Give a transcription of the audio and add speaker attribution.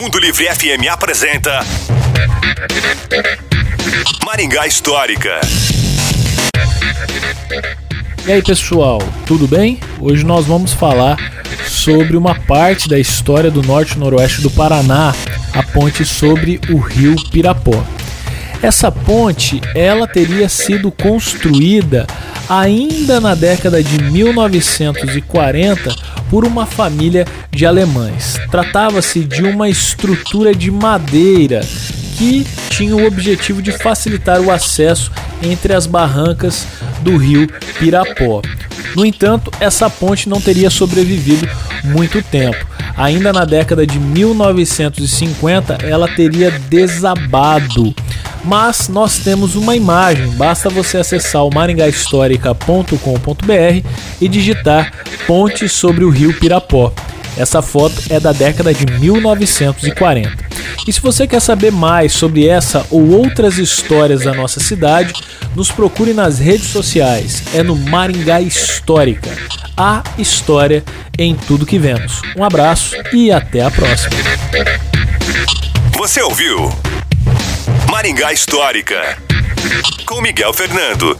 Speaker 1: Mundo Livre FM apresenta Maringá Histórica.
Speaker 2: E aí pessoal, tudo bem? Hoje nós vamos falar sobre uma parte da história do norte noroeste do Paraná, a ponte sobre o rio Pirapó. Essa ponte, ela teria sido construída ainda na década de 1940 por uma família de alemães. Tratava-se de uma estrutura de madeira que tinha o objetivo de facilitar o acesso entre as barrancas do rio Pirapó. No entanto, essa ponte não teria sobrevivido muito tempo. Ainda na década de 1950, ela teria desabado mas nós temos uma imagem, basta você acessar o maringahistórica.com.br e digitar Ponte sobre o Rio Pirapó. Essa foto é da década de 1940. E se você quer saber mais sobre essa ou outras histórias da nossa cidade, nos procure nas redes sociais. É no Maringá Histórica. A história em tudo que vemos. Um abraço e até a próxima.
Speaker 1: Você ouviu? Maringá Histórica. Com Miguel Fernando.